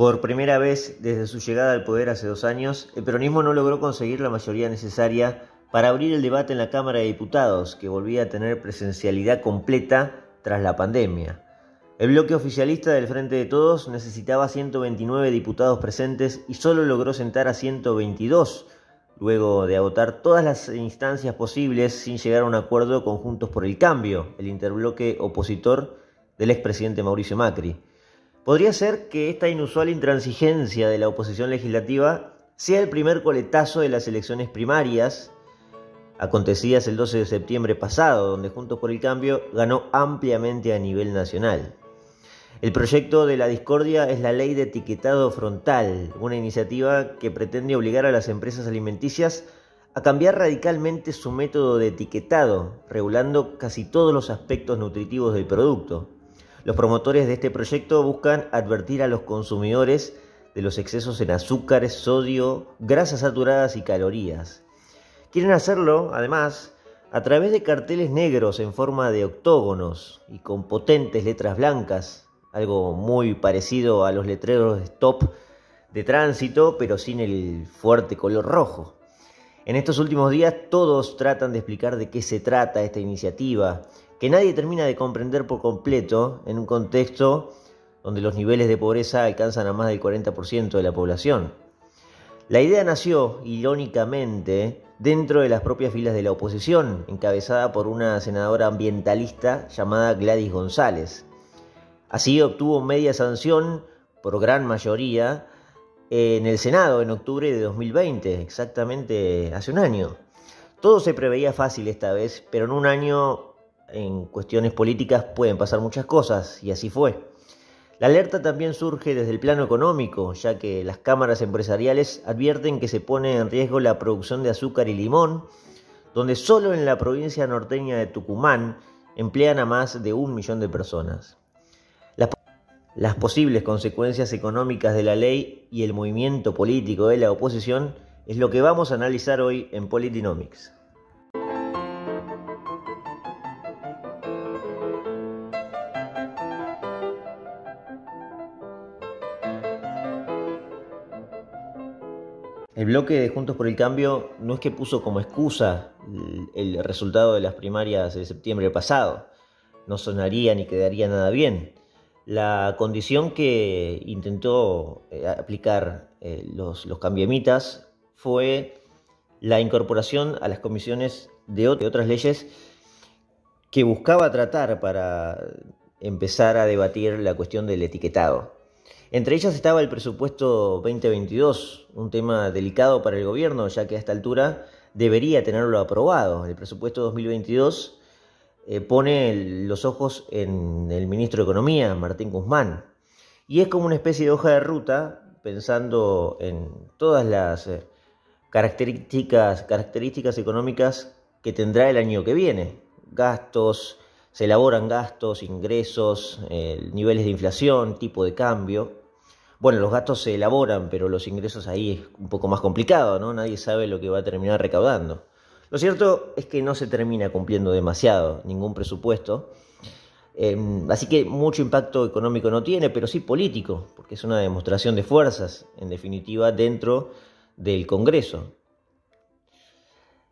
Por primera vez desde su llegada al poder hace dos años, el peronismo no logró conseguir la mayoría necesaria para abrir el debate en la Cámara de Diputados, que volvía a tener presencialidad completa tras la pandemia. El bloque oficialista del Frente de Todos necesitaba 129 diputados presentes y solo logró sentar a 122, luego de agotar todas las instancias posibles sin llegar a un acuerdo con Juntos por el Cambio, el interbloque opositor del expresidente Mauricio Macri. Podría ser que esta inusual intransigencia de la oposición legislativa sea el primer coletazo de las elecciones primarias acontecidas el 12 de septiembre pasado, donde Juntos por el Cambio ganó ampliamente a nivel nacional. El proyecto de la discordia es la ley de etiquetado frontal, una iniciativa que pretende obligar a las empresas alimenticias a cambiar radicalmente su método de etiquetado, regulando casi todos los aspectos nutritivos del producto. Los promotores de este proyecto buscan advertir a los consumidores de los excesos en azúcares, sodio, grasas saturadas y calorías. Quieren hacerlo, además, a través de carteles negros en forma de octógonos y con potentes letras blancas, algo muy parecido a los letreros de stop de tránsito, pero sin el fuerte color rojo. En estos últimos días todos tratan de explicar de qué se trata esta iniciativa, que nadie termina de comprender por completo en un contexto donde los niveles de pobreza alcanzan a más del 40% de la población. La idea nació, irónicamente, dentro de las propias filas de la oposición, encabezada por una senadora ambientalista llamada Gladys González. Así obtuvo media sanción por gran mayoría en el Senado en octubre de 2020, exactamente hace un año. Todo se preveía fácil esta vez, pero en un año en cuestiones políticas pueden pasar muchas cosas, y así fue. La alerta también surge desde el plano económico, ya que las cámaras empresariales advierten que se pone en riesgo la producción de azúcar y limón, donde solo en la provincia norteña de Tucumán emplean a más de un millón de personas las posibles consecuencias económicas de la ley y el movimiento político de la oposición es lo que vamos a analizar hoy en Politinomics. Bloque de Juntos por el Cambio no es que puso como excusa el resultado de las primarias de septiembre pasado. No sonaría ni quedaría nada bien. La condición que intentó eh, aplicar eh, los, los cambiemitas fue la incorporación a las comisiones de, otras leyes que buscaba tratar para empezar a debatir la cuestión del etiquetado. Entre ellas estaba el presupuesto 2022, un tema delicado para el gobierno, ya que a esta altura debería tenerlo aprobado. El presupuesto 2022 eh, pone los ojos en el ministro de Economía, Martín Guzmán. Y es como una especie de hoja de ruta, pensando en todas las eh, características, económicas que tendrá el año que viene. Gastos, se elaboran gastos, ingresos, eh, niveles de inflación, tipo de cambio. Bueno, los gastos se elaboran, pero los ingresos ahí es un poco más complicado, ¿no? Nadie sabe lo que va a terminar recaudando. Lo cierto es que no se termina cumpliendo demasiado ningún presupuesto, em, así que mucho impacto económico no tiene, pero sí político, porque es una demostración de fuerzas, en definitiva, dentro del Congreso.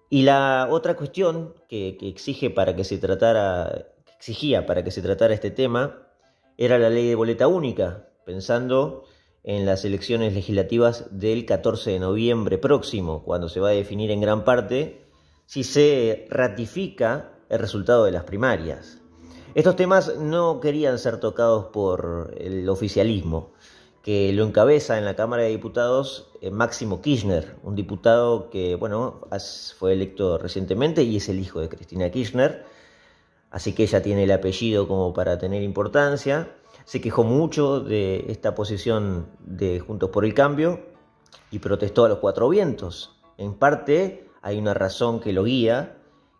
Y la otra cuestión que, exige para que se tratara, exigía para que se tratara este tema era la ley de boleta única, pensando en las elecciones legislativas del 14 de noviembre próximo, cuando se va a definir en gran parte si se ratifica el resultado de las primarias. Estos temas no querían ser tocados por el oficialismo, que lo encabeza en la Cámara de Diputados eh, Máximo Kirchner, un diputado que bueno, fue electo recientemente y es el hijo de Cristina Kirchner, así que ella tiene el apellido como para tener importancia. Se quejó mucho de esta posición de Juntos por el Cambio y protestó a los cuatro vientos. En parte hay una razón que lo guía,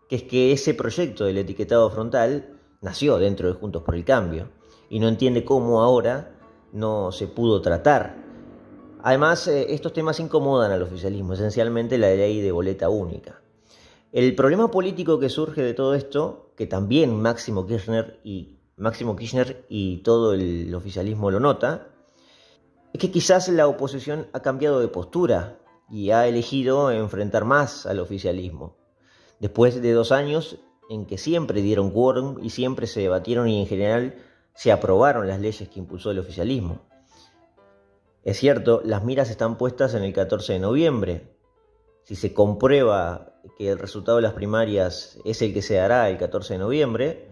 que es que ese proyecto del etiquetado frontal nació dentro de Juntos por el Cambio y no entiende cómo ahora no se pudo tratar. Además, eh, estos temas incomodan al oficialismo, esencialmente la ley de boleta única. El problema político que surge de todo esto, que también Máximo Kirchner y Máximo Kirchner y todo el oficialismo lo nota, es que quizás la oposición ha cambiado de postura y ha elegido enfrentar más al oficialismo. Después de dos años en que siempre dieron quórum y siempre se debatieron y en general se aprobaron las leyes que impulsó el oficialismo. Es cierto, las miras están puestas en el 14 de noviembre. Si se comprueba que el resultado de las primarias es el que se dará el 14 de noviembre,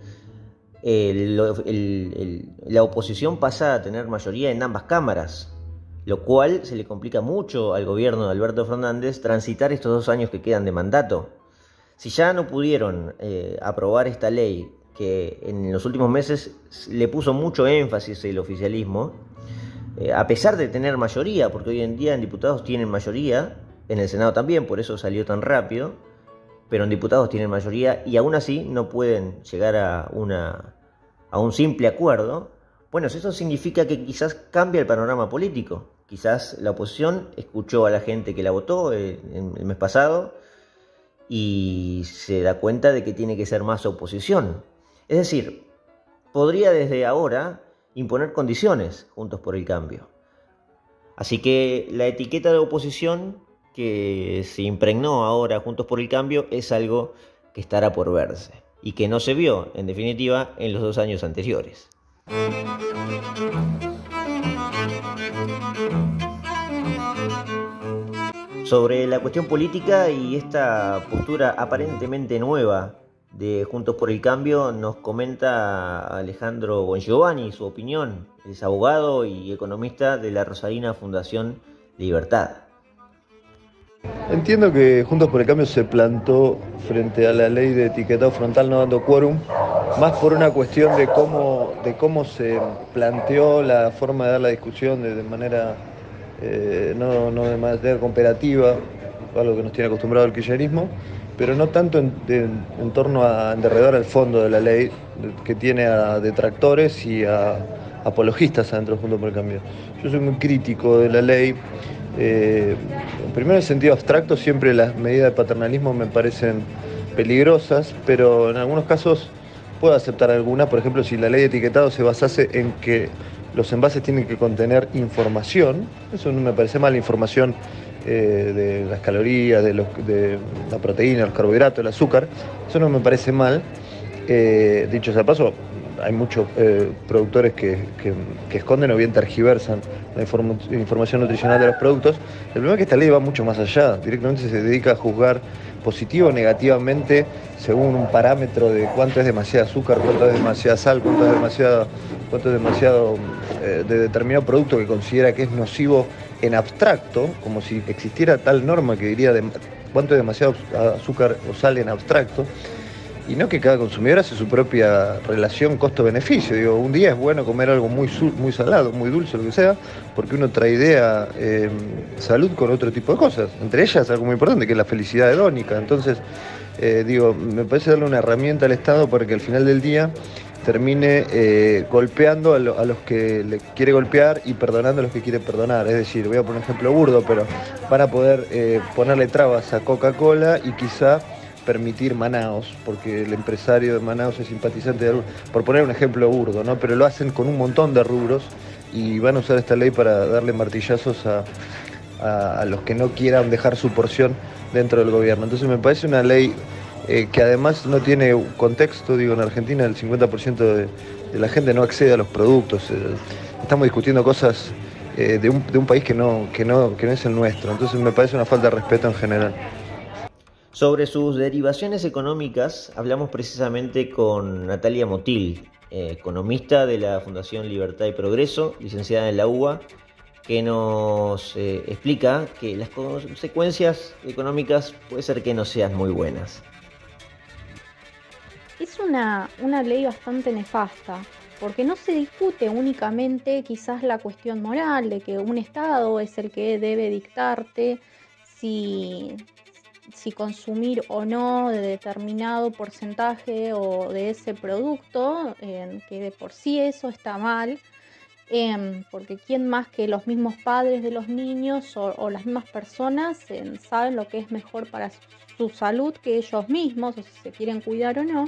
la oposición pasa a tener mayoría en ambas cámaras, lo cual se le complica mucho al gobierno de Alberto Fernández transitar estos dos años que quedan de mandato. Si ya no pudieron eh, aprobar esta ley que en los últimos meses le puso mucho énfasis el oficialismo, eh, a pesar de tener mayoría, porque hoy en día en diputados tienen mayoría, en el Senado también, por eso salió tan rápido, pero en diputados tienen mayoría y aún así no pueden llegar a, un simple acuerdo, bueno, eso significa que quizás cambia el panorama político. Quizás la oposición escuchó a la gente que la votó eh, el mes pasado y se da cuenta de que tiene que ser más oposición. Es decir, podría desde ahora imponer condiciones juntos por el cambio. Así que la etiqueta de oposición que se impregnó ahora juntos por el cambio es algo que estará por verse y que no se vio, en definitiva, en los dos años anteriores. Sobre la cuestión política y esta postura aparentemente nueva de Juntos por el Cambio nos comenta Alejandro Bongiovanni su opinión. Es abogado y economista de la Rosarina Fundación Libertad. Entiendo que Juntos por el Cambio se plantó frente a la ley de etiquetado frontal no dando quórum, más por una cuestión de cómo, de cómo se planteó la forma de dar la discusión de, manera eh, no, no, de manera cooperativa, algo que nos tiene acostumbrado el kirchnerismo, pero no tanto en, torno a enderredar el fondo de la ley, que tiene a detractores y a apologistas adentro Junto por el Cambio. Yo soy muy crítico de la ley. Eh, primero en sentido abstracto, siempre las medidas de paternalismo me parecen peligrosas, pero en algunos casos puedo aceptar alguna. Por ejemplo, si la ley de etiquetado se basase en que los envases tienen que contener información, eso no me parece mal, información eh, de las calorías, de, la proteína, los carbohidratos, el azúcar. Eso no me parece mal. Eh, dicho sea paso, hay muchos eh, productores que, esconden o bien tergiversan la información nutricional de los productos. El problema es que esta ley va mucho más allá. Directamente se dedica a juzgar positivo o negativamente según un parámetro de cuánto es demasiado azúcar, cuánto es demasiada sal, cuánto es demasiado, cuánto es demasiado de determinado producto que considera que es nocivo en abstracto, como si existiera tal norma que diría cuánto es demasiado azúcar o sal en abstracto, y no que cada consumidor hace su propia relación costo-beneficio. Digo, un día es bueno comer algo muy, muy salado, muy dulce, lo que sea, porque uno trae idea eh, salud con otro tipo de cosas. Entre ellas algo muy importante, que es la felicidad hedónica. Entonces, eh, digo, me parece darle una herramienta al Estado para que al final del día termine eh, golpeando a, los que le quiere golpear y perdonando a los que quiere perdonar. Es decir, voy a poner un ejemplo burdo, pero van a poder eh, ponerle trabas a Coca-Cola y quizá permitir Manaos, porque el empresario de Manaos es simpatizante de por poner un ejemplo burdo, ¿no? Pero lo hacen con un montón de rubros y van a usar esta ley para darle martillazos a, a los que no quieran dejar su porción dentro del gobierno. Entonces me parece una ley eh, que además no tiene contexto, digo, en Argentina el 50% de, la gente no accede a los productos. Eh, estamos discutiendo cosas eh, de, un, país que no, que, no, que no es el nuestro, entonces me parece una falta de respeto en general. Sobre sus derivaciones económicas, hablamos precisamente con Natalia Motil, economista de la Fundación Libertad y Progreso, licenciada en la UBA, que nos explica que las consecuencias económicas puede ser que no sean muy buenas. Es una, ley bastante nefasta, porque no se discute únicamente quizás la cuestión moral de que un Estado es el que debe dictarte si, si consumir o no de determinado porcentaje o de ese producto, que de por sí eso está mal, em, porque quién más que los mismos padres de los niños o, las mismas personas saben lo que es mejor para su salud que ellos mismos, o si se quieren cuidar o no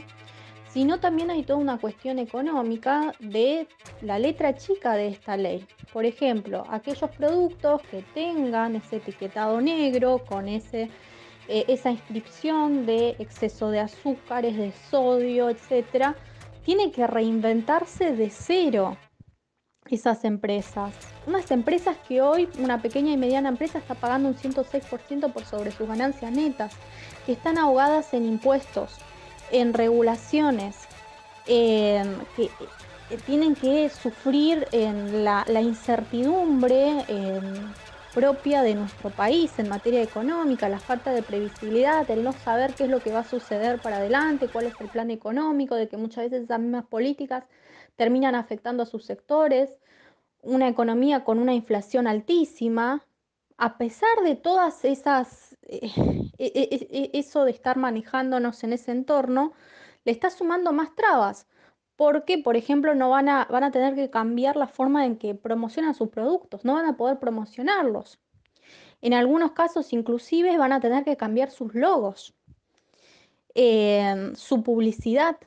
sino también hay toda una cuestión económica de la letra chica de esta ley. Por ejemplo, aquellos productos que tengan ese etiquetado negro con ese, eh, esa inscripción de exceso de azúcares, de sodio, etcétera, tienen que reinventarse de cero esas empresas. Unas empresas que hoy una pequeña y mediana empresa está pagando un 106% por sobre sus ganancias netas, que están ahogadas en impuestos, en regulaciones, que eh, tienen que sufrir en la, incertidumbre propia de nuestro país en materia económica, la falta de previsibilidad, el no saber qué es lo que va a suceder para adelante, cuál es el plan económico, de que muchas veces esas mismas políticas terminan afectando a sus sectores, una economía con una inflación altísima, a pesar de todas esas, eh, e, e, e, eso de estar manejándonos en ese entorno, le está sumando más trabas, porque, por ejemplo, no van a, van a tener que cambiar la forma en que promocionan sus productos, no van a poder promocionarlos. En algunos casos, inclusive, van a tener que cambiar sus logos, eh, su publicidad.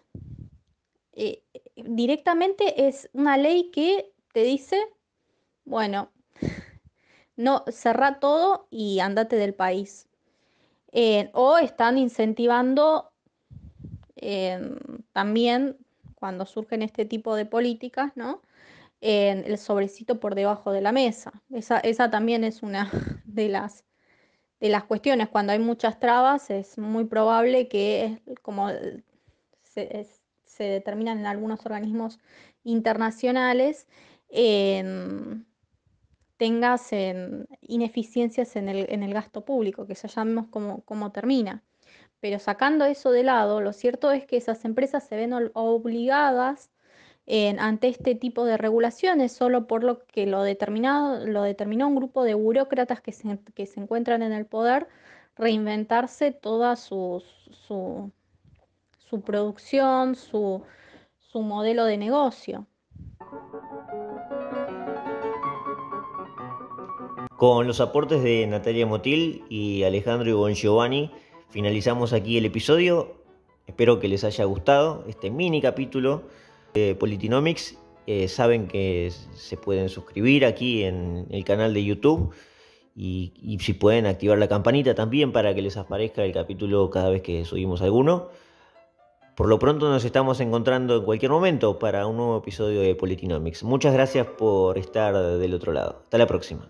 Eh, directamente es una ley que te dice, bueno, no, cerra todo y andate del país. Eh, o están incentivando también, cuando surgen este tipo de políticas, ¿no? el sobrecito por debajo de la mesa. Esa, esa también es una de las, de las cuestiones. Cuando hay muchas trabas, es muy probable que, como se, determinan en algunos organismos internacionales, tengas ineficiencias en el, gasto público, que ya sabemos cómo, termina. Pero sacando eso de lado, lo cierto es que esas empresas se ven obligadas ante este tipo de regulaciones solo por lo que lo, determinado, lo determinó un grupo de burócratas que se, que se encuentran en el poder, reinventarse toda su, su, su producción, su, su modelo de negocio. Con los aportes de Natalia Motil y Alejandro Bon Giovanni, finalizamos aquí el episodio. Espero que les haya gustado este mini capítulo de Politinomics. Eh, saben que se pueden suscribir aquí en el canal de YouTube y, y si pueden activar la campanita también para que les aparezca el capítulo cada vez que subimos alguno. Por lo pronto nos estamos encontrando en cualquier momento para un nuevo episodio de Politinomics. Muchas gracias por estar del otro lado. Hasta la próxima.